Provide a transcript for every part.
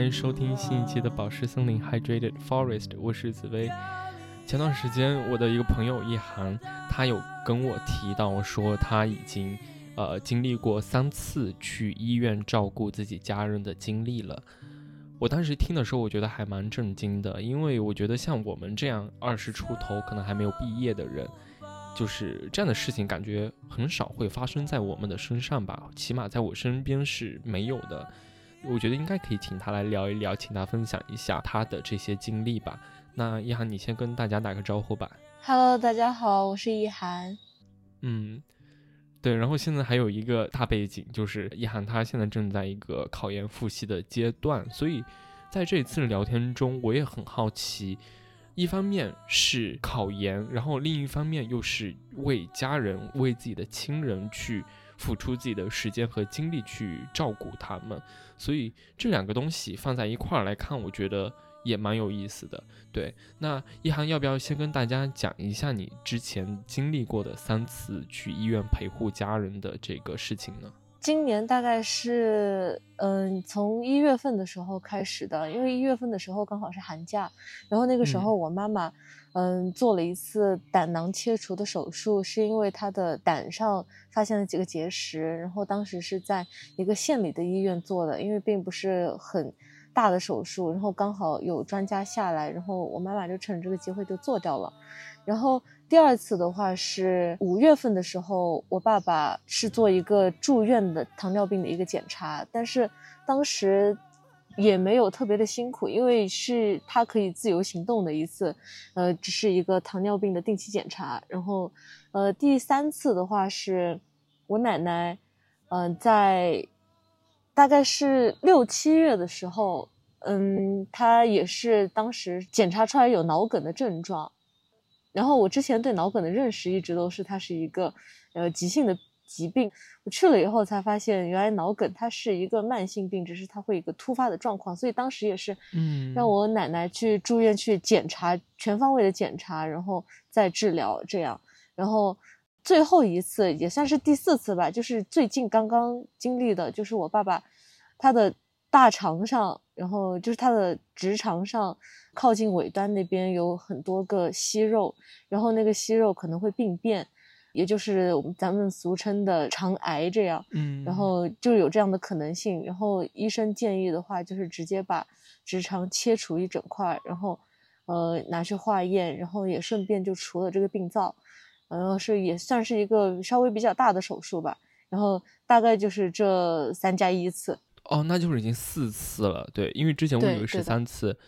欢迎收听新一期的宝石森林 Hydrated Forest，我是紫薇。前段时间，我的一个朋友一涵，他有跟我提到说，他已经呃经历过三次去医院照顾自己家人的经历了。我当时听的时候，我觉得还蛮震惊的，因为我觉得像我们这样二十出头，可能还没有毕业的人，就是这样的事情，感觉很少会发生在我们的身上吧，起码在我身边是没有的。我觉得应该可以请他来聊一聊，请他分享一下他的这些经历吧。那一涵，你先跟大家打个招呼吧。Hello，大家好，我是一涵。嗯，对。然后现在还有一个大背景，就是一涵他现在正在一个考研复习的阶段，所以在这次聊天中，我也很好奇，一方面是考研，然后另一方面又是为家人、为自己的亲人去。付出自己的时间和精力去照顾他们，所以这两个东西放在一块儿来看，我觉得也蛮有意思的。对，那一涵要不要先跟大家讲一下你之前经历过的三次去医院陪护家人的这个事情呢？今年大概是嗯，从一月份的时候开始的，因为一月份的时候刚好是寒假，然后那个时候我妈妈。嗯，做了一次胆囊切除的手术，是因为她的胆上发现了几个结石，然后当时是在一个县里的医院做的，因为并不是很大的手术，然后刚好有专家下来，然后我妈妈就趁这个机会就做掉了。然后第二次的话是五月份的时候，我爸爸是做一个住院的糖尿病的一个检查，但是当时。也没有特别的辛苦，因为是他可以自由行动的一次，呃，只是一个糖尿病的定期检查。然后，呃，第三次的话是我奶奶，嗯，在大概是六七月的时候，嗯，她也是当时检查出来有脑梗的症状。然后我之前对脑梗的认识一直都是它是一个呃急性的。疾病，我去了以后才发现，原来脑梗它是一个慢性病，只是它会一个突发的状况，所以当时也是，嗯，让我奶奶去住院去检查，全方位的检查，然后再治疗这样，然后最后一次也算是第四次吧，就是最近刚刚经历的，就是我爸爸他的大肠上，然后就是他的直肠上靠近尾端那边有很多个息肉，然后那个息肉可能会病变。也就是我们咱们俗称的肠癌这样，嗯，然后就有这样的可能性。然后医生建议的话，就是直接把直肠切除一整块，然后，呃，拿去化验，然后也顺便就除了这个病灶，然后是也算是一个稍微比较大的手术吧。然后大概就是这三加一次。哦，那就是已经四次了，对，因为之前我以为是三次。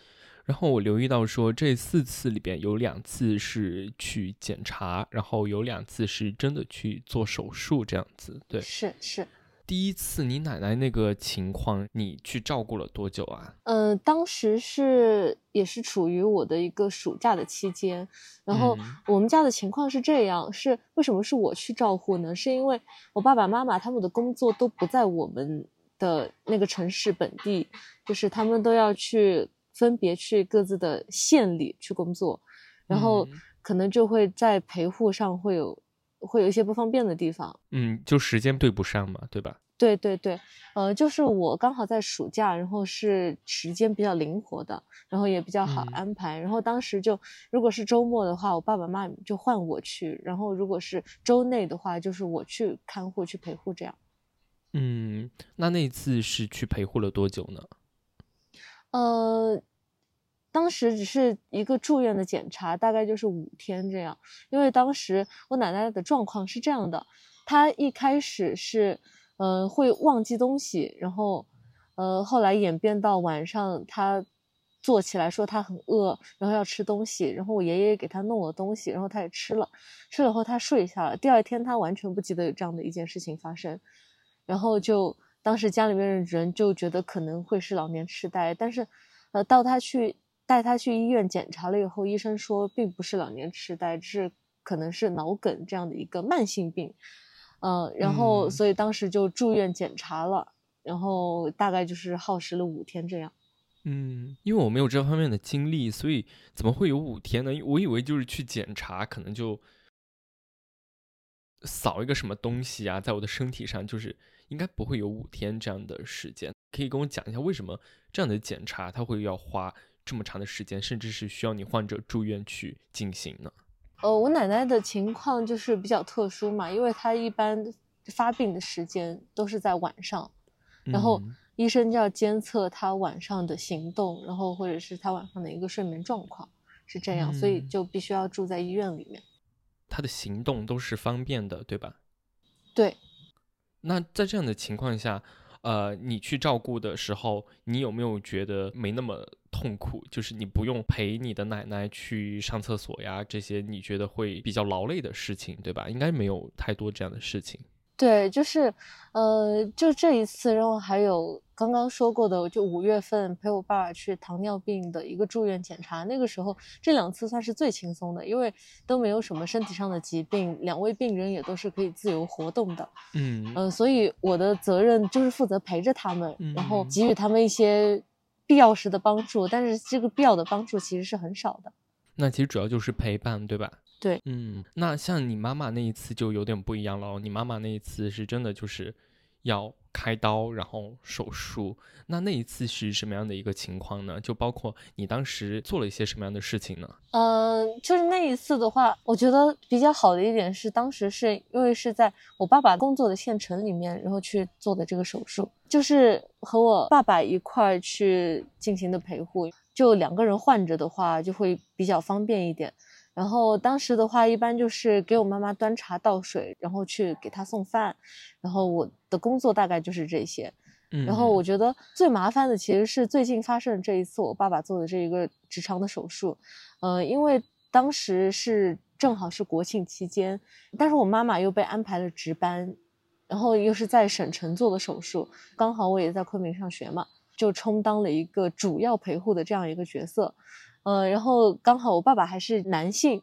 然后我留意到说，这四次里边有两次是去检查，然后有两次是真的去做手术，这样子。对，是是。第一次你奶奶那个情况，你去照顾了多久啊？嗯，当时是也是处于我的一个暑假的期间，然后我们家的情况是这样，是为什么是我去照顾呢？是因为我爸爸妈妈他们的工作都不在我们的那个城市本地，就是他们都要去。分别去各自的县里去工作，然后可能就会在陪护上会有会有一些不方便的地方。嗯，就时间对不上嘛，对吧？对对对，呃，就是我刚好在暑假，然后是时间比较灵活的，然后也比较好安排。然后当时就如果是周末的话，我爸爸妈妈就换我去；然后如果是周内的话，就是我去看护去陪护这样。嗯，那那次是去陪护了多久呢？呃，当时只是一个住院的检查，大概就是五天这样。因为当时我奶奶的状况是这样的，她一开始是，呃，会忘记东西，然后，呃，后来演变到晚上她坐起来说她很饿，然后要吃东西，然后我爷爷给她弄了东西，然后她也吃了，吃了后她睡下了。第二天她完全不记得有这样的一件事情发生，然后就。当时家里面的人就觉得可能会是老年痴呆，但是，呃，到他去带他去医院检查了以后，医生说并不是老年痴呆，是可能是脑梗这样的一个慢性病，嗯，然后所以当时就住院检查了，然后大概就是耗时了五天这样。嗯，因为我没有这方面的经历，所以怎么会有五天呢？我以为就是去检查，可能就扫一个什么东西啊，在我的身体上就是。应该不会有五天这样的时间。可以跟我讲一下为什么这样的检查它会要花这么长的时间，甚至是需要你患者住院去进行呢？呃，我奶奶的情况就是比较特殊嘛，因为她一般发病的时间都是在晚上，然后医生就要监测她晚上的行动，然后或者是她晚上的一个睡眠状况是这样，所以就必须要住在医院里面。她的行动都是方便的，对吧？对。那在这样的情况下，呃，你去照顾的时候，你有没有觉得没那么痛苦？就是你不用陪你的奶奶去上厕所呀，这些你觉得会比较劳累的事情，对吧？应该没有太多这样的事情。对，就是，呃，就这一次，然后还有刚刚说过的，就五月份陪我爸爸去糖尿病的一个住院检查，那个时候这两次算是最轻松的，因为都没有什么身体上的疾病，两位病人也都是可以自由活动的，嗯嗯，所以我的责任就是负责陪着他们，然后给予他们一些必要时的帮助，但是这个必要的帮助其实是很少的。那其实主要就是陪伴，对吧？对，嗯，那像你妈妈那一次就有点不一样了。你妈妈那一次是真的就是要开刀，然后手术。那那一次是什么样的一个情况呢？就包括你当时做了一些什么样的事情呢？嗯，就是那一次的话，我觉得比较好的一点是，当时是因为是在我爸爸工作的县城里面，然后去做的这个手术，就是和我爸爸一块去进行的陪护，就两个人换着的话，就会比较方便一点。然后当时的话，一般就是给我妈妈端茶倒水，然后去给她送饭，然后我的工作大概就是这些。然后我觉得最麻烦的其实是最近发生这一次我爸爸做的这一个直肠的手术，呃，因为当时是正好是国庆期间，但是我妈妈又被安排了值班，然后又是在省城做的手术，刚好我也在昆明上学嘛，就充当了一个主要陪护的这样一个角色。呃，然后刚好我爸爸还是男性，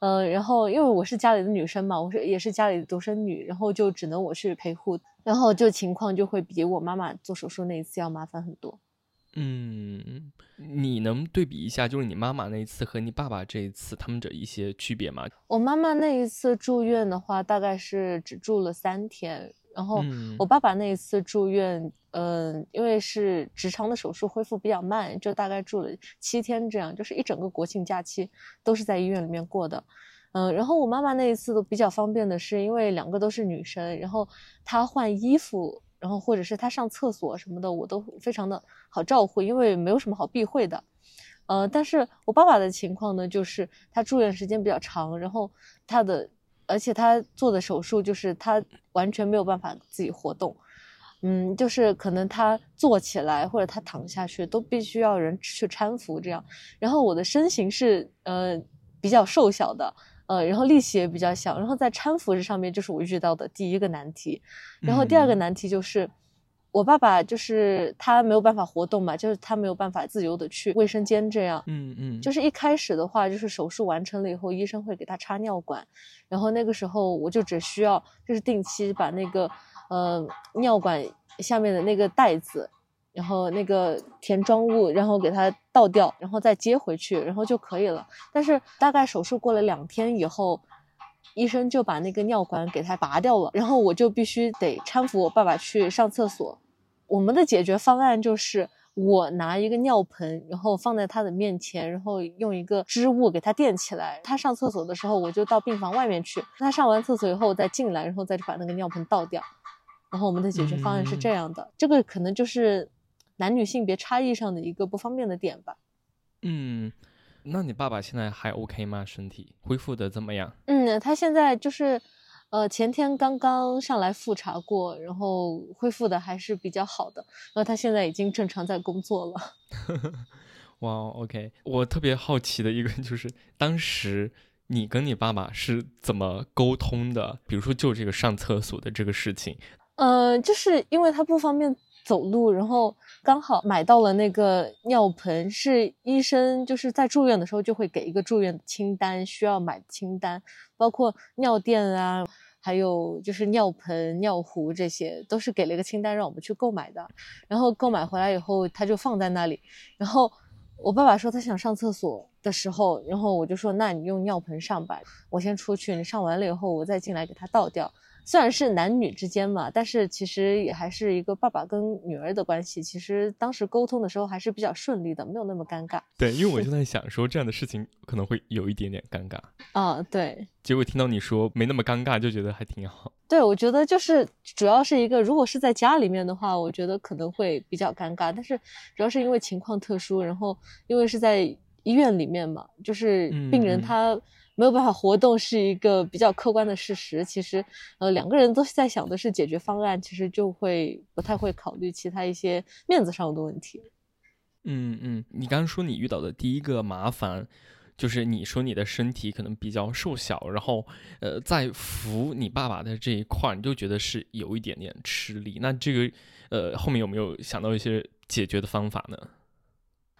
呃，然后因为我是家里的女生嘛，我是也是家里的独生女，然后就只能我去陪护，然后就情况就会比我妈妈做手术那一次要麻烦很多。嗯，你能对比一下，就是你妈妈那一次和你爸爸这一次他们的一些区别吗？我妈妈那一次住院的话，大概是只住了三天。然后我爸爸那一次住院，嗯，因为是直肠的手术恢复比较慢，就大概住了七天，这样就是一整个国庆假期都是在医院里面过的，嗯，然后我妈妈那一次都比较方便的是，因为两个都是女生，然后她换衣服，然后或者是她上厕所什么的，我都非常的好照顾，因为没有什么好避讳的，呃，但是我爸爸的情况呢，就是他住院时间比较长，然后他的。而且他做的手术就是他完全没有办法自己活动，嗯，就是可能他坐起来或者他躺下去都必须要人去搀扶这样。然后我的身形是呃比较瘦小的，呃，然后力气也比较小，然后在搀扶这上面就是我遇到的第一个难题。然后第二个难题就是。我爸爸就是他没有办法活动嘛，就是他没有办法自由的去卫生间这样。嗯嗯。就是一开始的话，就是手术完成了以后，医生会给他插尿管，然后那个时候我就只需要就是定期把那个呃尿管下面的那个袋子，然后那个填装物，然后给它倒掉，然后再接回去，然后就可以了。但是大概手术过了两天以后，医生就把那个尿管给他拔掉了，然后我就必须得搀扶我爸爸去上厕所。我们的解决方案就是我拿一个尿盆，然后放在他的面前，然后用一个织物给他垫起来。他上厕所的时候，我就到病房外面去。他上完厕所以后再进来，然后再去把那个尿盆倒掉。然后我们的解决方案是这样的，这个可能就是男女性别差异上的一个不方便的点吧。嗯，那你爸爸现在还 OK 吗？身体恢复的怎么样？嗯，他现在就是。呃，前天刚刚上来复查过，然后恢复的还是比较好的。然后他现在已经正常在工作了。哇，OK，我特别好奇的一个 就是，当时你跟你爸爸是怎么沟通的？比如说就这个上厕所的这个事情。呃，就是因为他不方便走路，然后刚好买到了那个尿盆，是医生就是在住院的时候就会给一个住院清单，需要买清单，包括尿垫啊。还有就是尿盆、尿壶，这些都是给了一个清单让我们去购买的。然后购买回来以后，他就放在那里。然后我爸爸说他想上厕所的时候，然后我就说那你用尿盆上吧，我先出去，你上完了以后我再进来给他倒掉。虽然是男女之间嘛，但是其实也还是一个爸爸跟女儿的关系。其实当时沟通的时候还是比较顺利的，没有那么尴尬。对，因为我就在想说这样的事情可能会有一点点尴尬。啊，对。结果听到你说没那么尴尬，就觉得还挺好。对，我觉得就是主要是一个，如果是在家里面的话，我觉得可能会比较尴尬。但是主要是因为情况特殊，然后因为是在医院里面嘛，就是病人他。没有办法活动是一个比较客观的事实。其实，呃，两个人都在想的是解决方案，其实就会不太会考虑其他一些面子上的问题。嗯嗯，你刚刚说你遇到的第一个麻烦，就是你说你的身体可能比较瘦小，然后呃，在扶你爸爸的这一块，你就觉得是有一点点吃力。那这个呃，后面有没有想到一些解决的方法呢？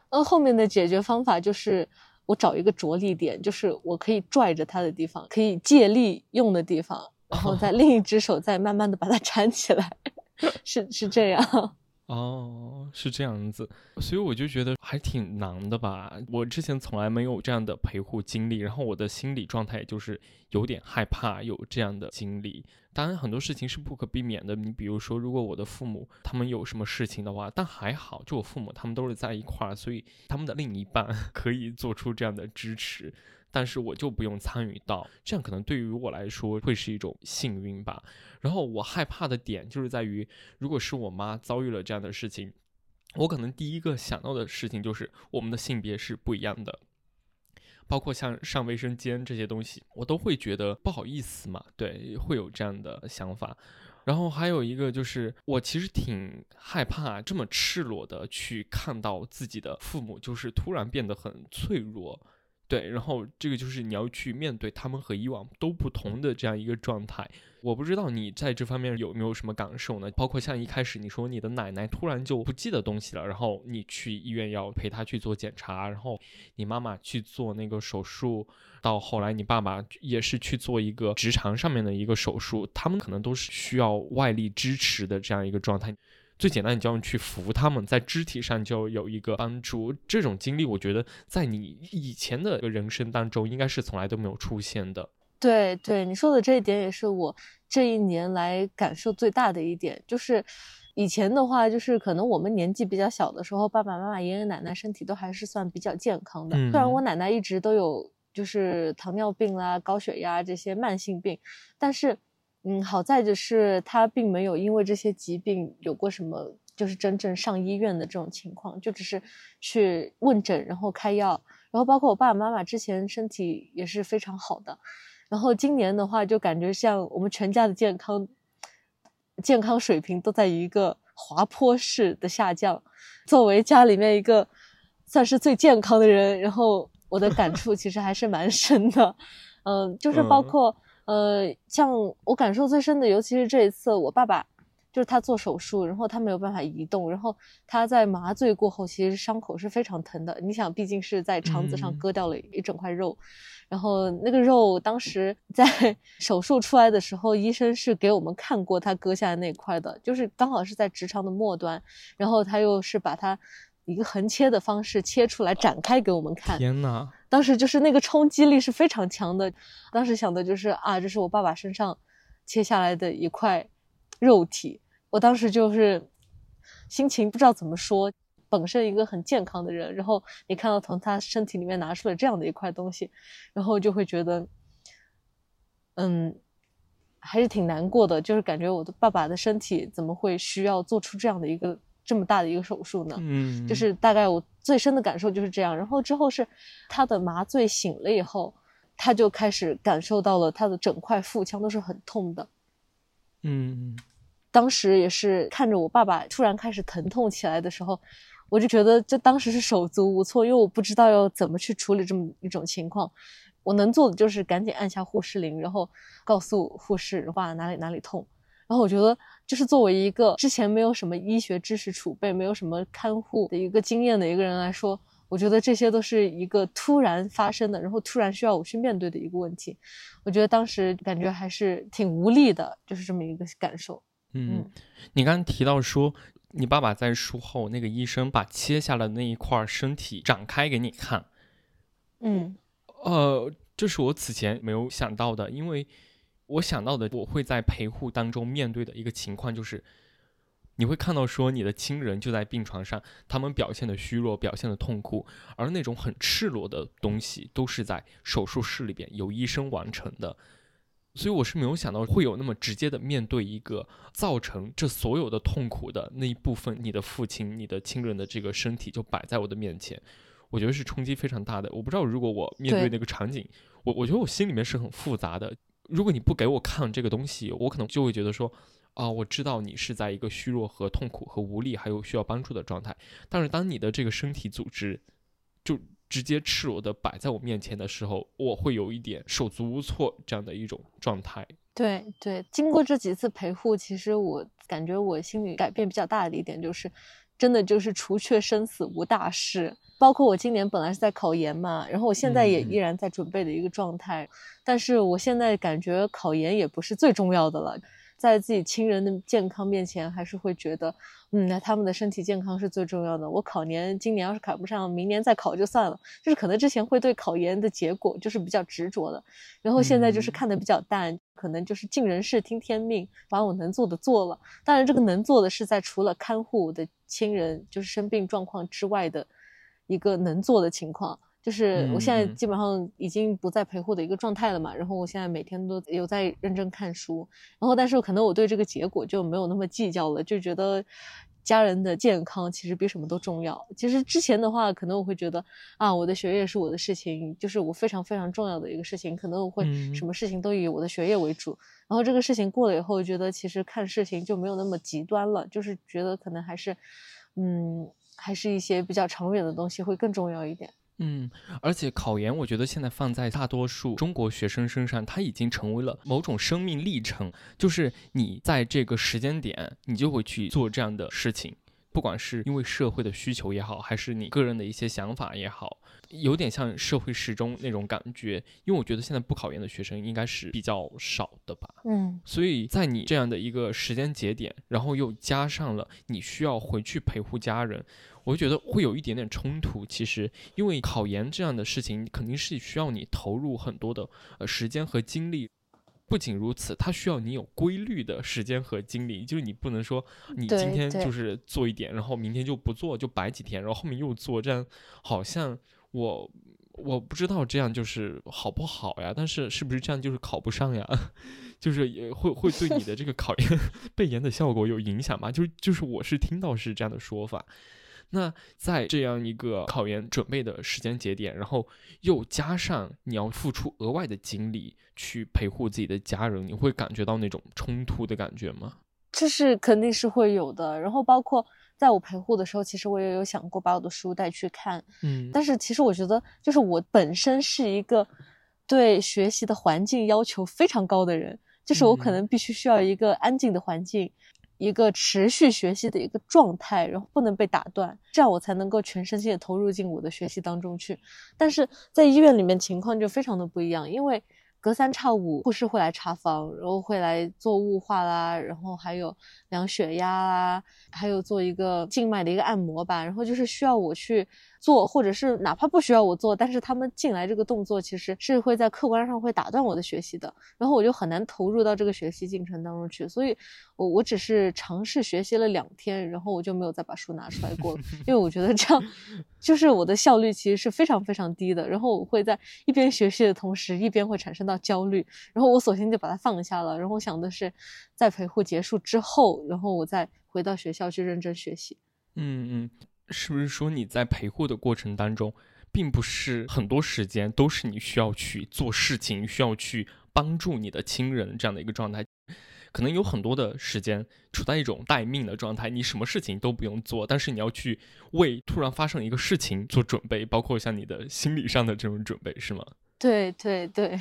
呃，后面的解决方法就是。我找一个着力点，就是我可以拽着它的地方，可以借力用的地方，然后在另一只手再慢慢的把它 缠起来，是是这样。哦，是这样子，所以我就觉得还挺难的吧。我之前从来没有这样的陪护经历，然后我的心理状态就是有点害怕有这样的经历。当然很多事情是不可避免的，你比如说，如果我的父母他们有什么事情的话，但还好，就我父母他们都是在一块儿，所以他们的另一半 可以做出这样的支持。但是我就不用参与到，这样可能对于我来说会是一种幸运吧。然后我害怕的点就是在于，如果是我妈遭遇了这样的事情，我可能第一个想到的事情就是我们的性别是不一样的，包括像上卫生间这些东西，我都会觉得不好意思嘛，对，会有这样的想法。然后还有一个就是，我其实挺害怕这么赤裸的去看到自己的父母，就是突然变得很脆弱。对，然后这个就是你要去面对他们和以往都不同的这样一个状态。我不知道你在这方面有没有什么感受呢？包括像一开始你说你的奶奶突然就不记得东西了，然后你去医院要陪她去做检查，然后你妈妈去做那个手术，到后来你爸爸也是去做一个直肠上面的一个手术，他们可能都是需要外力支持的这样一个状态。最简单，你就要去扶他们，在肢体上就有一个帮助。这种经历，我觉得在你以前的人生当中，应该是从来都没有出现的。对对，你说的这一点也是我这一年来感受最大的一点。就是以前的话，就是可能我们年纪比较小的时候，爸爸妈妈、爷爷奶奶身体都还是算比较健康的。虽然我奶奶一直都有就是糖尿病啦、高血压这些慢性病，但是。嗯，好在就是他并没有因为这些疾病有过什么，就是真正上医院的这种情况，就只是去问诊，然后开药，然后包括我爸爸妈妈之前身体也是非常好的，然后今年的话就感觉像我们全家的健康健康水平都在一个滑坡式的下降。作为家里面一个算是最健康的人，然后我的感触其实还是蛮深的，嗯，就是包括。呃，像我感受最深的，尤其是这一次，我爸爸就是他做手术，然后他没有办法移动，然后他在麻醉过后，其实伤口是非常疼的。你想，毕竟是在肠子上割掉了一整块肉，然后那个肉当时在 手术出来的时候，医生是给我们看过他割下来那块的，就是刚好是在直肠的末端，然后他又是把它。一个横切的方式切出来展开给我们看。天呐，当时就是那个冲击力是非常强的。当时想的就是啊，这是我爸爸身上切下来的一块肉体。我当时就是心情不知道怎么说。本身一个很健康的人，然后你看到从他身体里面拿出了这样的一块东西，然后就会觉得，嗯，还是挺难过的。就是感觉我的爸爸的身体怎么会需要做出这样的一个。这么大的一个手术呢，嗯，就是大概我最深的感受就是这样。然后之后是他的麻醉醒了以后，他就开始感受到了他的整块腹腔都是很痛的，嗯，当时也是看着我爸爸突然开始疼痛起来的时候，我就觉得这当时是手足无措，因为我不知道要怎么去处理这么一种情况。我能做的就是赶紧按下护士铃，然后告诉护士话哪里哪里痛。然后我觉得，就是作为一个之前没有什么医学知识储备、没有什么看护的一个经验的一个人来说，我觉得这些都是一个突然发生的，然后突然需要我去面对的一个问题。我觉得当时感觉还是挺无力的，就是这么一个感受。嗯，你刚刚提到说你爸爸在术后，那个医生把切下了那一块身体展开给你看。嗯，呃，这是我此前没有想到的，因为我想到的我会在陪护当中面对的一个情况就是。你会看到说你的亲人就在病床上，他们表现的虚弱，表现的痛苦，而那种很赤裸的东西都是在手术室里边由医生完成的，所以我是没有想到会有那么直接的面对一个造成这所有的痛苦的那一部分，你的父亲、你的亲人的这个身体就摆在我的面前，我觉得是冲击非常大的。我不知道如果我面对那个场景，我我觉得我心里面是很复杂的。如果你不给我看这个东西，我可能就会觉得说。啊，我知道你是在一个虚弱和痛苦和无力，还有需要帮助的状态。但是当你的这个身体组织就直接赤裸的摆在我面前的时候，我会有一点手足无措这样的一种状态。对对，经过这几次陪护，其实我感觉我心里改变比较大的一点就是，真的就是除却生死无大事。包括我今年本来是在考研嘛，然后我现在也依然在准备的一个状态，但是我现在感觉考研也不是最重要的了。在自己亲人的健康面前，还是会觉得，嗯，那他们的身体健康是最重要的。我考研今年要是考不上，明年再考就算了。就是可能之前会对考研的结果就是比较执着的，然后现在就是看的比较淡，可能就是尽人事听天命，把我能做的做了。当然，这个能做的是在除了看护我的亲人就是生病状况之外的一个能做的情况。就是我现在基本上已经不在陪护的一个状态了嘛，然后我现在每天都有在认真看书，然后但是可能我对这个结果就没有那么计较了，就觉得家人的健康其实比什么都重要。其实之前的话，可能我会觉得啊，我的学业是我的事情，就是我非常非常重要的一个事情，可能我会什么事情都以我的学业为主。然后这个事情过了以后，觉得其实看事情就没有那么极端了，就是觉得可能还是，嗯，还是一些比较长远的东西会更重要一点。嗯，而且考研，我觉得现在放在大多数中国学生身上，它已经成为了某种生命历程。就是你在这个时间点，你就会去做这样的事情，不管是因为社会的需求也好，还是你个人的一些想法也好。有点像社会时钟那种感觉，因为我觉得现在不考研的学生应该是比较少的吧。嗯，所以在你这样的一个时间节点，然后又加上了你需要回去陪护家人，我就觉得会有一点点冲突。其实，因为考研这样的事情肯定是需要你投入很多的呃时间和精力。不仅如此，它需要你有规律的时间和精力，就是你不能说你今天就是做一点，然后明天就不做，就摆几天，然后后面又做，这样好像。我我不知道这样就是好不好呀？但是是不是这样就是考不上呀？就是也会会对你的这个考研 背研的效果有影响吗？就是就是我是听到是这样的说法。那在这样一个考研准备的时间节点，然后又加上你要付出额外的精力去陪护自己的家人，你会感觉到那种冲突的感觉吗？这是肯定是会有的。然后包括。在我陪护的时候，其实我也有想过把我的书带去看，嗯，但是其实我觉得，就是我本身是一个对学习的环境要求非常高的人，就是我可能必须需要一个安静的环境，一个持续学习的一个状态，然后不能被打断，这样我才能够全身心的投入进我的学习当中去。但是在医院里面情况就非常的不一样，因为。隔三差五，护士会来查房，然后会来做雾化啦，然后还有量血压啦，还有做一个静脉的一个按摩吧，然后就是需要我去。做，或者是哪怕不需要我做，但是他们进来这个动作其实是会在客观上会打断我的学习的，然后我就很难投入到这个学习进程当中去。所以，我我只是尝试学习了两天，然后我就没有再把书拿出来过了，因为我觉得这样 就是我的效率其实是非常非常低的。然后我会在一边学习的同时，一边会产生到焦虑，然后我索性就把它放下了。然后我想的是，在陪护结束之后，然后我再回到学校去认真学习。嗯嗯。是不是说你在陪护的过程当中，并不是很多时间都是你需要去做事情，需要去帮助你的亲人这样的一个状态？可能有很多的时间处在一种待命的状态，你什么事情都不用做，但是你要去为突然发生一个事情做准备，包括像你的心理上的这种准备，是吗？对对对。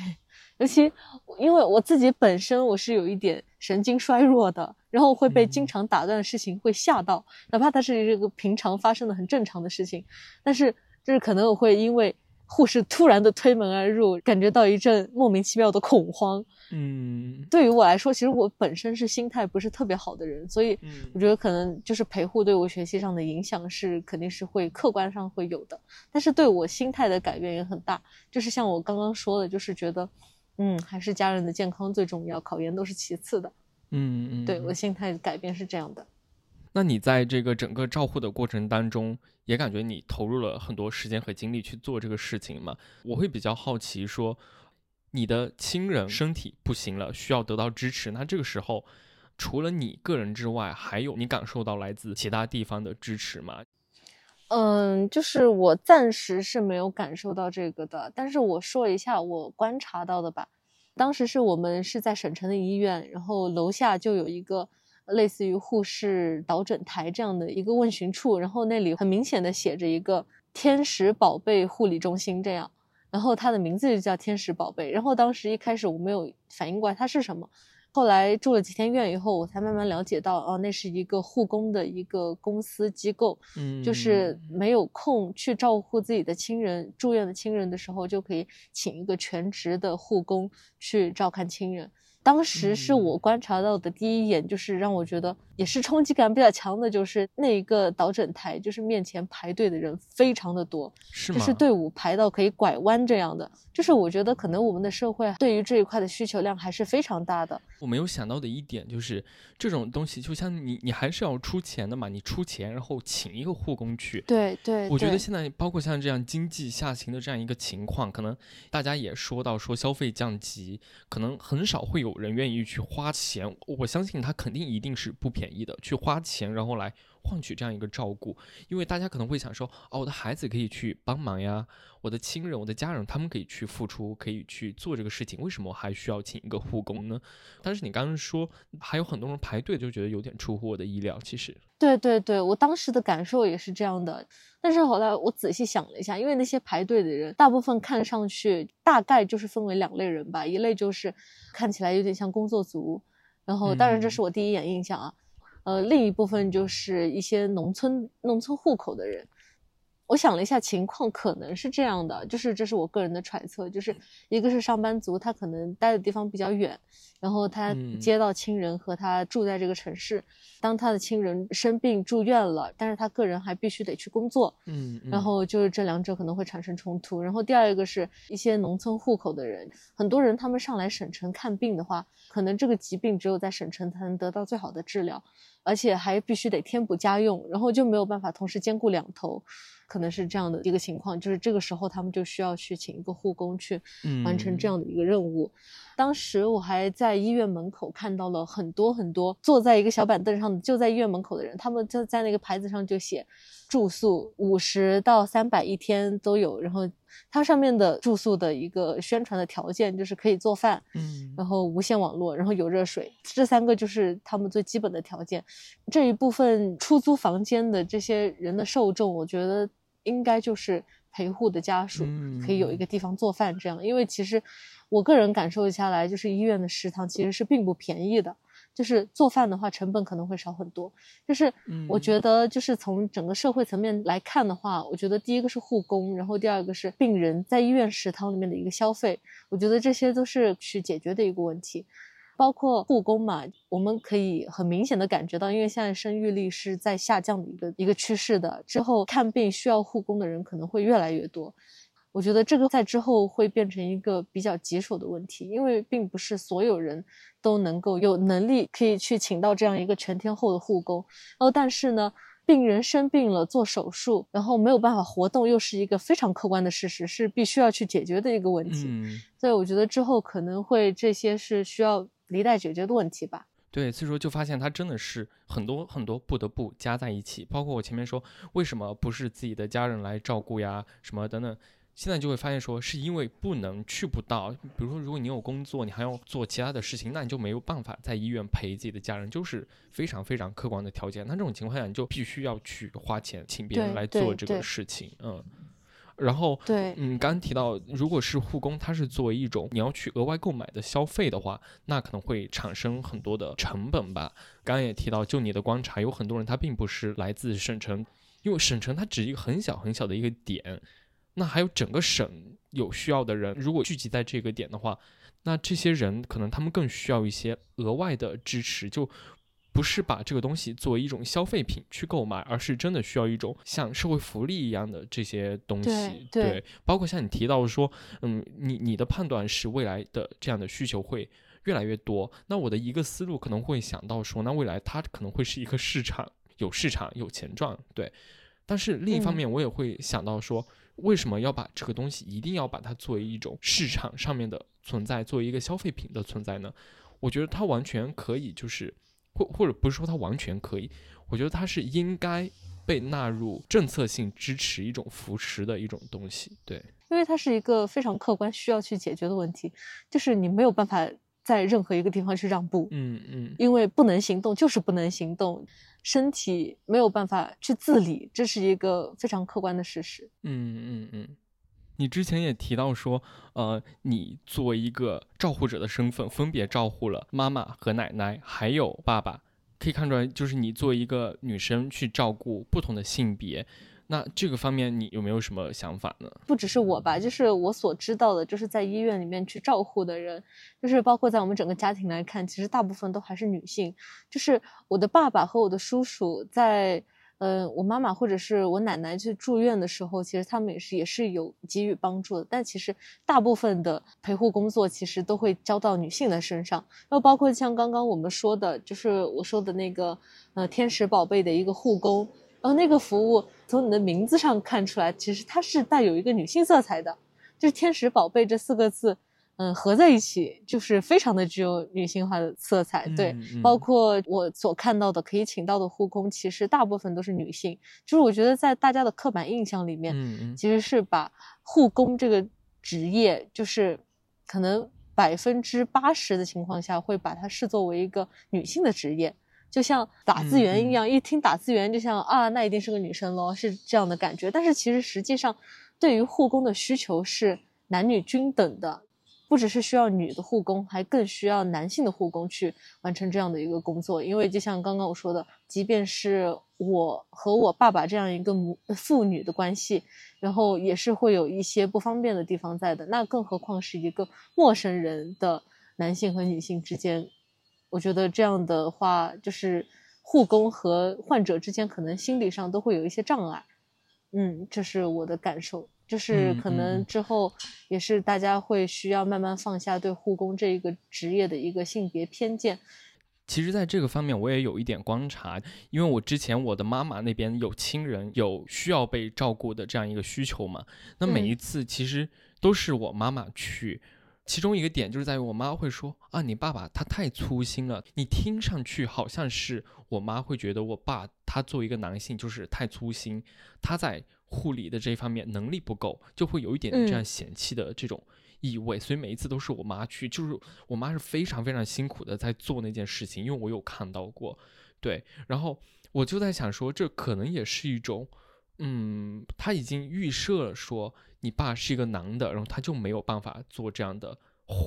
尤其因为我自己本身我是有一点神经衰弱的，然后会被经常打断的事情会吓到，哪怕它是这个平常发生的很正常的事情，但是就是可能我会因为护士突然的推门而入，感觉到一阵莫名其妙的恐慌。嗯，对于我来说，其实我本身是心态不是特别好的人，所以我觉得可能就是陪护对我学习上的影响是肯定是会客观上会有的，但是对我心态的改变也很大。就是像我刚刚说的，就是觉得，嗯，还是家人的健康最重要，考研都是其次的。嗯嗯，对我心态改变是这样的。那你在这个整个照护的过程当中，也感觉你投入了很多时间和精力去做这个事情吗？我会比较好奇，说你的亲人身体不行了，需要得到支持，那这个时候除了你个人之外，还有你感受到来自其他地方的支持吗？嗯，就是我暂时是没有感受到这个的，但是我说一下我观察到的吧。当时是我们是在省城的医院，然后楼下就有一个。类似于护士导诊台这样的一个问询处，然后那里很明显的写着一个“天使宝贝护理中心”这样，然后它的名字就叫“天使宝贝”。然后当时一开始我没有反应过来它是什么，后来住了几天院以后，我才慢慢了解到，哦，那是一个护工的一个公司机构，嗯，就是没有空去照顾自己的亲人，住院的亲人的时候，就可以请一个全职的护工去照看亲人。当时是我观察到的第一眼，就是让我觉得也是冲击感比较强的，就是那一个导诊台，就是面前排队的人非常的多，是就是队伍排到可以拐弯这样的。就是我觉得可能我们的社会对于这一块的需求量还是非常大的。我没有想到的一点就是，这种东西就像你，你还是要出钱的嘛，你出钱然后请一个护工去。对对。我觉得现在包括像这样经济下行的这样一个情况，可能大家也说到说消费降级，可能很少会有。有人愿意去花钱，我相信他肯定一定是不便宜的，去花钱然后来换取这样一个照顾。因为大家可能会想说，哦，我的孩子可以去帮忙呀，我的亲人、我的家人他们可以去付出，可以去做这个事情，为什么我还需要请一个护工呢？但是你刚刚说还有很多人排队，就觉得有点出乎我的意料。其实，对对对，我当时的感受也是这样的。但是后来我仔细想了一下，因为那些排队的人大部分看上去大概就是分为两类人吧，一类就是看起来有点像工作族，然后当然这是我第一眼印象啊，呃，另一部分就是一些农村农村户口的人。我想了一下情况，可能是这样的，就是这是我个人的揣测，就是一个是上班族，他可能待的地方比较远，然后他接到亲人和他住在这个城市，当他的亲人生病住院了，但是他个人还必须得去工作，嗯，然后就是这两者可能会产生冲突。然后第二一个是一些农村户口的人，很多人他们上来省城看病的话，可能这个疾病只有在省城才能得到最好的治疗，而且还必须得添补家用，然后就没有办法同时兼顾两头。可能是这样的一个情况，就是这个时候他们就需要去请一个护工去完成这样的一个任务。当时我还在医院门口看到了很多很多坐在一个小板凳上就在医院门口的人，他们就在那个牌子上就写住宿五十到三百一天都有，然后它上面的住宿的一个宣传的条件就是可以做饭，嗯，然后无线网络，然后有热水，这三个就是他们最基本的条件。这一部分出租房间的这些人的受众，我觉得。应该就是陪护的家属可以有一个地方做饭，这样，因为其实我个人感受下来，就是医院的食堂其实是并不便宜的，就是做饭的话成本可能会少很多。就是我觉得，就是从整个社会层面来看的话，我觉得第一个是护工，然后第二个是病人在医院食堂里面的一个消费，我觉得这些都是去解决的一个问题。包括护工嘛，我们可以很明显的感觉到，因为现在生育率是在下降的一个一个趋势的，之后看病需要护工的人可能会越来越多。我觉得这个在之后会变成一个比较棘手的问题，因为并不是所有人都能够有能力可以去请到这样一个全天候的护工。然后，但是呢，病人生病了做手术，然后没有办法活动，又是一个非常客观的事实，是必须要去解决的一个问题。所以，我觉得之后可能会这些是需要。离带解决的问题吧，对，所以说就发现他真的是很多很多不得不加在一起，包括我前面说为什么不是自己的家人来照顾呀，什么等等，现在就会发现说是因为不能去不到，比如说如果你有工作，你还要做其他的事情，那你就没有办法在医院陪自己的家人，就是非常非常客观的条件，那这种情况下你就必须要去花钱请别人来做这个事情，嗯。然后，对，嗯，刚刚提到，如果是护工，它是作为一种你要去额外购买的消费的话，那可能会产生很多的成本吧。刚刚也提到，就你的观察，有很多人他并不是来自省城，因为省城它只是一个很小很小的一个点，那还有整个省有需要的人，如果聚集在这个点的话，那这些人可能他们更需要一些额外的支持，就不是把这个东西作为一种消费品去购买，而是真的需要一种像社会福利一样的这些东西。对，包括像你提到说，嗯，你你的判断是未来的这样的需求会越来越多，那我的一个思路可能会想到说，那未来它可能会是一个市场，有市场有钱赚，对。但是另一方面，我也会想到说，为什么要把这个东西一定要把它作为一种市场上面的存在，作为一个消费品的存在呢？我觉得它完全可以，就是或或者不是说它完全可以，我觉得它是应该被纳入政策性支持、一种扶持的一种东西。对，因为它是一个非常客观需要去解决的问题，就是你没有办法在任何一个地方去让步。嗯嗯，因为不能行动，就是不能行动。身体没有办法去自理，这是一个非常客观的事实。嗯嗯嗯，你之前也提到说，呃，你作为一个照护者的身份，分别照护了妈妈和奶奶，还有爸爸，可以看出来，就是你作为一个女生去照顾不同的性别。那这个方面你有没有什么想法呢？不只是我吧，就是我所知道的，就是在医院里面去照护的人，就是包括在我们整个家庭来看，其实大部分都还是女性。就是我的爸爸和我的叔叔在，呃，我妈妈或者是我奶奶去住院的时候，其实他们也是也是有给予帮助的。但其实大部分的陪护工作其实都会交到女性的身上。然后包括像刚刚我们说的，就是我说的那个，呃，天使宝贝的一个护工。呃，那个服务从你的名字上看出来，其实它是带有一个女性色彩的，就是“天使宝贝”这四个字，嗯，合在一起就是非常的具有女性化的色彩。对，包括我所看到的可以请到的护工，其实大部分都是女性。就是我觉得在大家的刻板印象里面，其实是把护工这个职业，就是可能百分之八十的情况下会把它视作为一个女性的职业。就像打字员一样，一听打字员就像啊，那一定是个女生喽，是这样的感觉。但是其实实际上，对于护工的需求是男女均等的，不只是需要女的护工，还更需要男性的护工去完成这样的一个工作。因为就像刚刚我说的，即便是我和我爸爸这样一个母父女的关系，然后也是会有一些不方便的地方在的。那更何况是一个陌生人的男性和女性之间。我觉得这样的话，就是护工和患者之间可能心理上都会有一些障碍，嗯，这是我的感受，就是可能之后也是大家会需要慢慢放下对护工这一个职业的一个性别偏见。其实，在这个方面我也有一点观察，因为我之前我的妈妈那边有亲人有需要被照顾的这样一个需求嘛，那每一次其实都是我妈妈去。其中一个点就是在于我妈会说啊，你爸爸他太粗心了。你听上去好像是我妈会觉得我爸他作为一个男性就是太粗心，他在护理的这一方面能力不够，就会有一点这样嫌弃的这种意味。所以每一次都是我妈去，就是我妈是非常非常辛苦的在做那件事情，因为我有看到过。对，然后我就在想说，这可能也是一种，嗯，他已经预设了说。你爸是一个男的，然后他就没有办法做这样的活，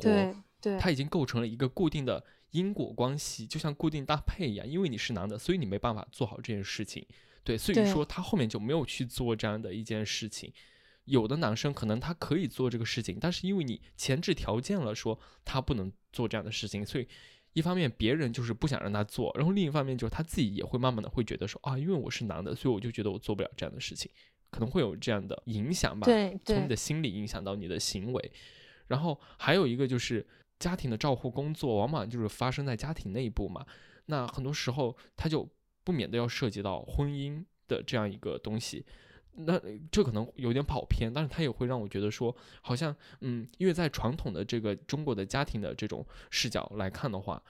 对，他已经构成了一个固定的因果关系，就像固定搭配一样。因为你是男的，所以你没办法做好这件事情，对，所以说他后面就没有去做这样的一件事情。有的男生可能他可以做这个事情，但是因为你前置条件了，说他不能做这样的事情，所以一方面别人就是不想让他做，然后另一方面就是他自己也会慢慢的会觉得说啊，因为我是男的，所以我就觉得我做不了这样的事情。可能会有这样的影响吧，对，从你的心理影响到你的行为，然后还有一个就是家庭的照护工作，往往就是发生在家庭内部嘛。那很多时候他就不免的要涉及到婚姻的这样一个东西，那这可能有点跑偏，但是他也会让我觉得说，好像嗯，因为在传统的这个中国的家庭的这种视角来看的话。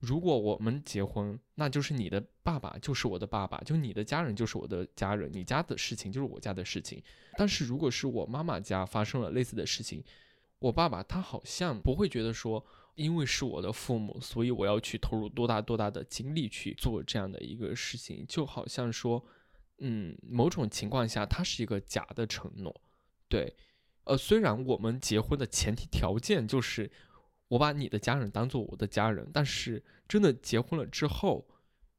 如果我们结婚，那就是你的爸爸就是我的爸爸，就你的家人就是我的家人，你家的事情就是我家的事情。但是如果是我妈妈家发生了类似的事情，我爸爸他好像不会觉得说，因为是我的父母，所以我要去投入多大多大的精力去做这样的一个事情，就好像说，嗯，某种情况下，它是一个假的承诺。对，呃，虽然我们结婚的前提条件就是。我把你的家人当做我的家人，但是真的结婚了之后，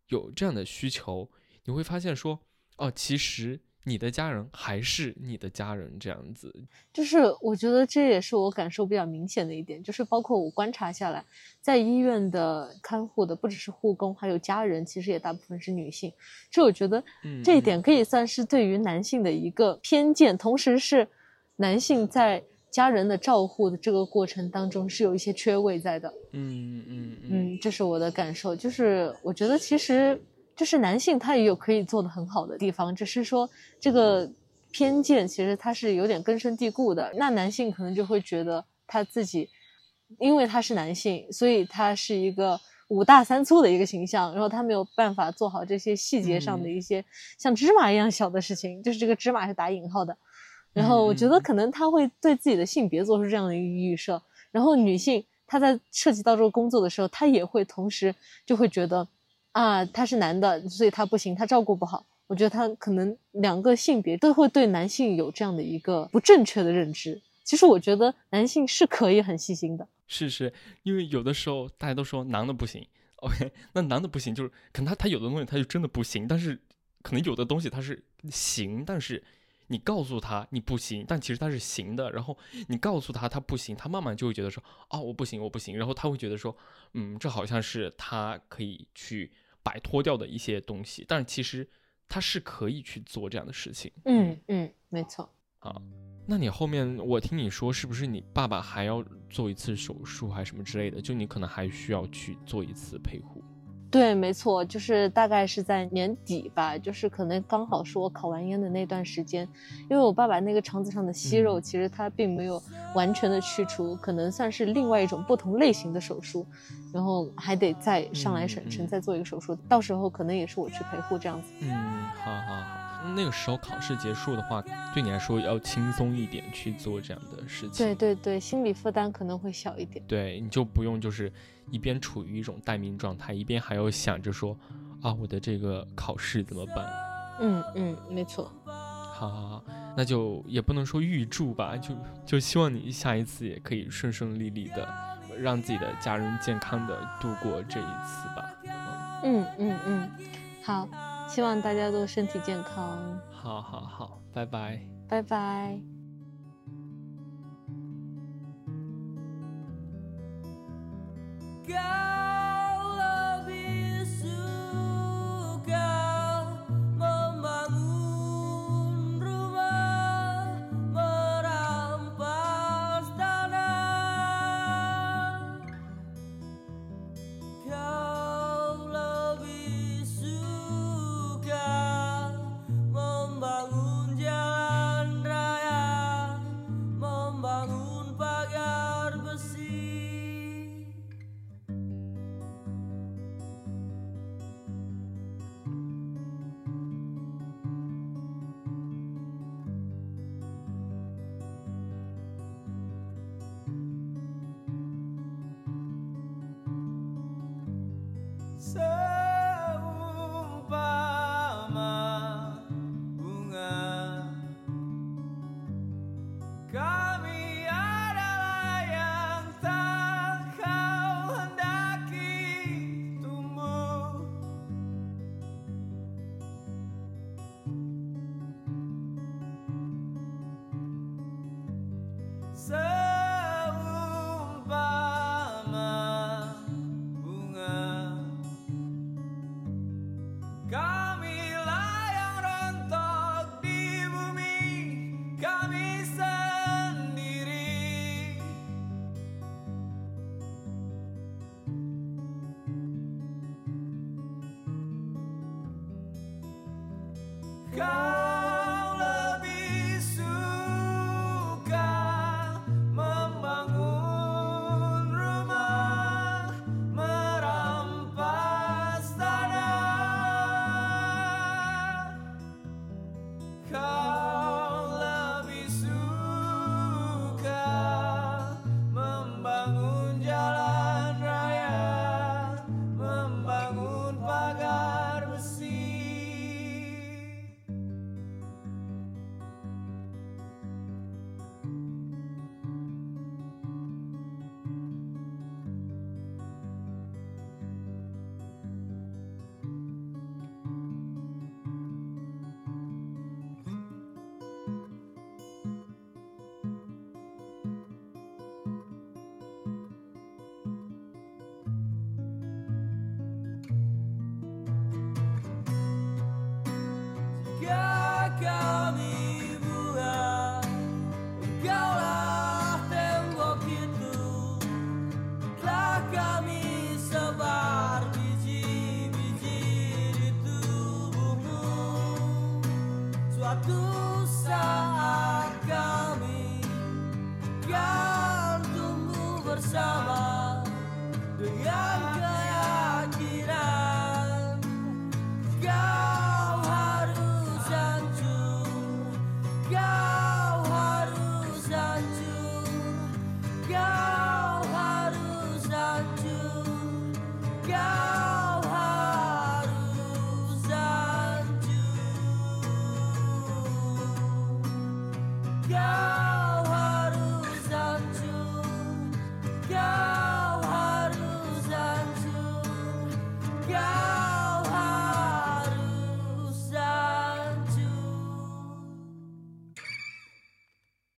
有这样的需求，你会发现说，哦，其实你的家人还是你的家人这样子。就是我觉得这也是我感受比较明显的一点，就是包括我观察下来，在医院的看护的不只是护工，还有家人，其实也大部分是女性。这我觉得这一点可以算是对于男性的一个偏见，同时是男性在。家人的照护的这个过程当中是有一些缺位在的，嗯嗯嗯，这是我的感受。就是我觉得其实就是男性他也有可以做的很好的地方，只是说这个偏见其实他是有点根深蒂固的。那男性可能就会觉得他自己，因为他是男性，所以他是一个五大三粗的一个形象，然后他没有办法做好这些细节上的一些像芝麻一样小的事情，就是这个芝麻是打引号的。然后我觉得可能他会对自己的性别做出这样的一个预设，然后女性她在涉及到这个工作的时候，她也会同时就会觉得，啊，他是男的，所以他不行，他照顾不好。我觉得他可能两个性别都会对男性有这样的一个不正确的认知。其实我觉得男性是可以很细心的，是是，因为有的时候大家都说男的不行，OK，那男的不行就是可能他他有的东西他就真的不行，但是可能有的东西他是行，但是。你告诉他你不行，但其实他是行的。然后你告诉他他不行，他慢慢就会觉得说，哦，我不行，我不行。然后他会觉得说，嗯，这好像是他可以去摆脱掉的一些东西。但是其实他是可以去做这样的事情。嗯嗯，没错。啊，那你后面我听你说，是不是你爸爸还要做一次手术，还是什么之类的？就你可能还需要去做一次陪护。对，没错，就是大概是在年底吧，就是可能刚好是我考完研的那段时间，因为我爸爸那个肠子上的息肉，其实他并没有完全的去除，可能算是另外一种不同类型的手术，然后还得再上来省城再做一个手术，到时候可能也是我去陪护这样子。嗯，好好好。那个时候考试结束的话，对你来说要轻松一点去做这样的事情。对对对，心理负担可能会小一点。对，你就不用就是一边处于一种待命状态，一边还要想着说，啊，我的这个考试怎么办？嗯嗯，没错。好好好，那就也不能说预祝吧，就就希望你下一次也可以顺顺利利的，让自己的家人健康的度过这一次吧。嗯嗯嗯，好。希望大家都身体健康，好好好，拜拜。拜拜。go go.